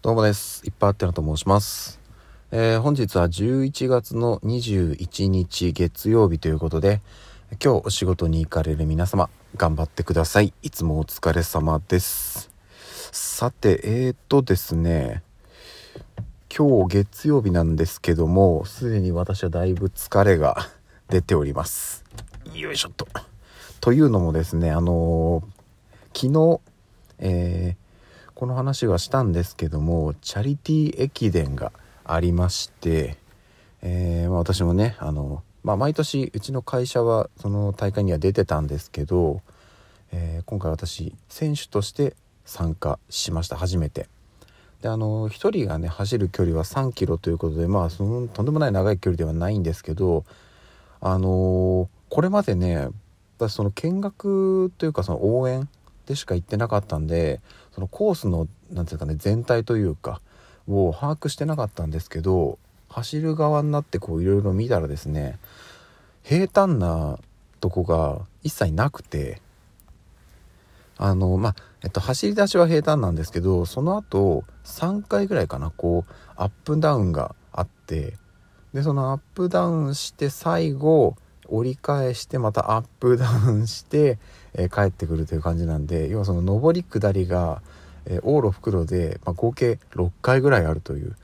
どうもです。いっぱいあってなと申します。えー本日は11月の21日月曜日ということで、今日お仕事に行かれる皆様、頑張ってください。いつもお疲れ様です。さて、えーとですね、今日月曜日なんですけども、すでに私はだいぶ疲れが出ております。よいしょっと。というのもですね、あのー昨日、えーこの話はしたんですけどもチャリティー駅伝がありまして、えーまあ、私もねあの、まあ、毎年うちの会社はその大会には出てたんですけど、えー今回私選手として参加しました初めて。であの1人がね走る距離は3キロということでまあそのとんでもない長い距離ではないんですけどあのこれまでね私その見学というかその応援でしか行ってなかったんでそのコースのなんていうかね全体というかを把握してなかったんですけど走る側になってこういろいろ見たらですね平坦なとこが一切なくてあのまあ、えっと、走り出しは平坦なんですけどその後3回ぐらいかなこうアップダウンがあってでそのアップダウンして最後折り返してまたアップダウンして、えー帰ってくるという感じなんで要はその上り下りが、えー往路袋で、まあ、合計6回ぐらいあるという、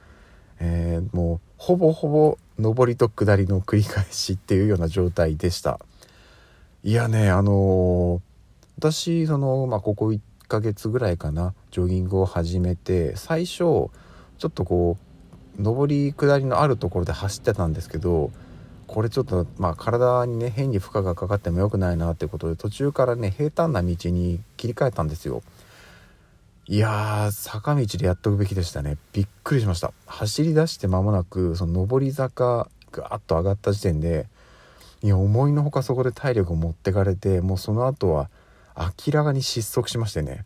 えーもうほぼほぼ上りと下りの繰り返しっていうような状態でした。いやねあのー私その、まあ、ここ1ヶ月ぐらいかなジョギングを始めて最初ちょっとこう上り下りのあるところで走ってたんですけどこれちょっとまあ体にね変に負荷がかかっても良くないなってことで途中からね平坦な道に切り替えたんですよ。いやー坂道でやっとくべきでしたね。びっくりしました。走り出して間もなくその上り坂ガーッと上がった時点でいや思いのほかそこで体力を持ってかれてもうその後は明らかに失速しましてね。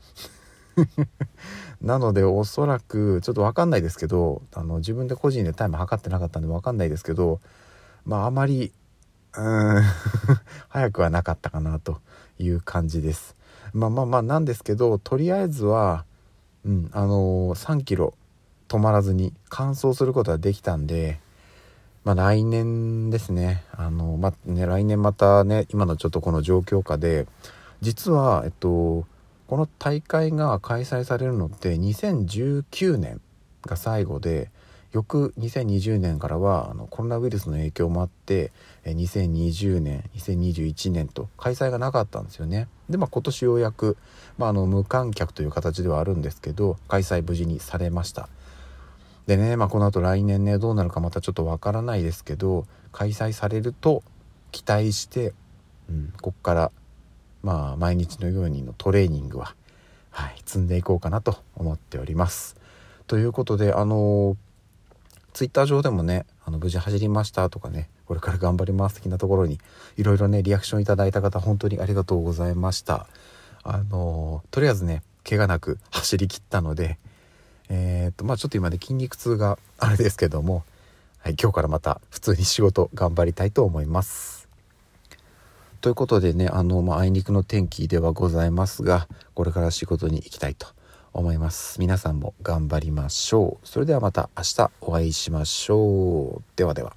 なのでおそらくちょっと分かんないですけどあの自分で個人でタイム測ってなかったんで分かんないですけどまああまりうん 早くはなかったかなという感じです。まあまあまあなんですけどとりあえずはうんあのー3キロ止まらずに完走することができたんでまあ来年ですね。あのまあね来年またね今のちょっとこの状況下で実はえっとこの大会が開催されるのって2019年が最後で翌2020年からはあのコロナウイルスの影響もあって2020年2021年と開催がなかったんですよねでまあ今年ようやく、まあ、あの無観客という形ではあるんですけど開催無事にされましたでね、まあ、この後来年ねどうなるかまたちょっとわからないですけど開催されると期待して、うん、こっからまあ毎日のようにのトレーニングは、はい、積んでいこうかなと思っております。ということであのツイッター上でもねあの無事走りましたとかねこれから頑張ります的なところにいろいろねリアクションいただいた方本当にありがとうございました。あのとりあえずね怪我なく走り切ったのでえーっとまあちょっと今ね筋肉痛があれですけども、はい、今日からまた普通に仕事頑張りたいと思います。ということでねあの、まあ、あいにくの天気ではございますがこれから仕事に行きたいと思います。皆さんも頑張りましょう。それではまた明日お会いしましょう。ではでは。